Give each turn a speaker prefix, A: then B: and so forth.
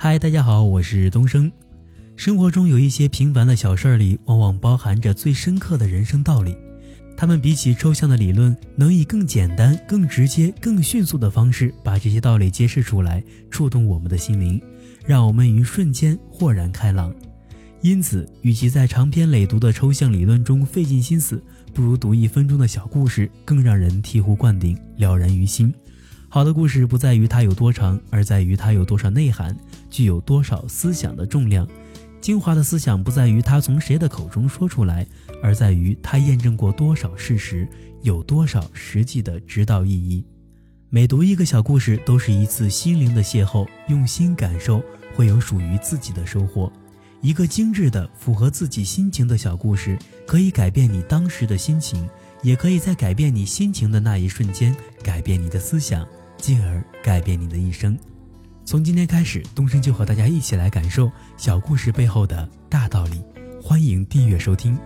A: 嗨，大家好，我是东升。生活中有一些平凡的小事儿里，往往包含着最深刻的人生道理。他们比起抽象的理论，能以更简单、更直接、更迅速的方式把这些道理揭示出来，触动我们的心灵，让我们于瞬间豁然开朗。因此，与其在长篇累读的抽象理论中费尽心思，不如读一分钟的小故事，更让人醍醐灌顶，了然于心。好的故事不在于它有多长，而在于它有多少内涵，具有多少思想的重量。精华的思想不在于它从谁的口中说出来，而在于它验证过多少事实，有多少实际的指导意义。每读一个小故事，都是一次心灵的邂逅，用心感受，会有属于自己的收获。一个精致的、符合自己心情的小故事，可以改变你当时的心情，也可以在改变你心情的那一瞬间，改变你的思想，进而改变你的一生。从今天开始，东升就和大家一起来感受小故事背后的大道理。欢迎订阅收听。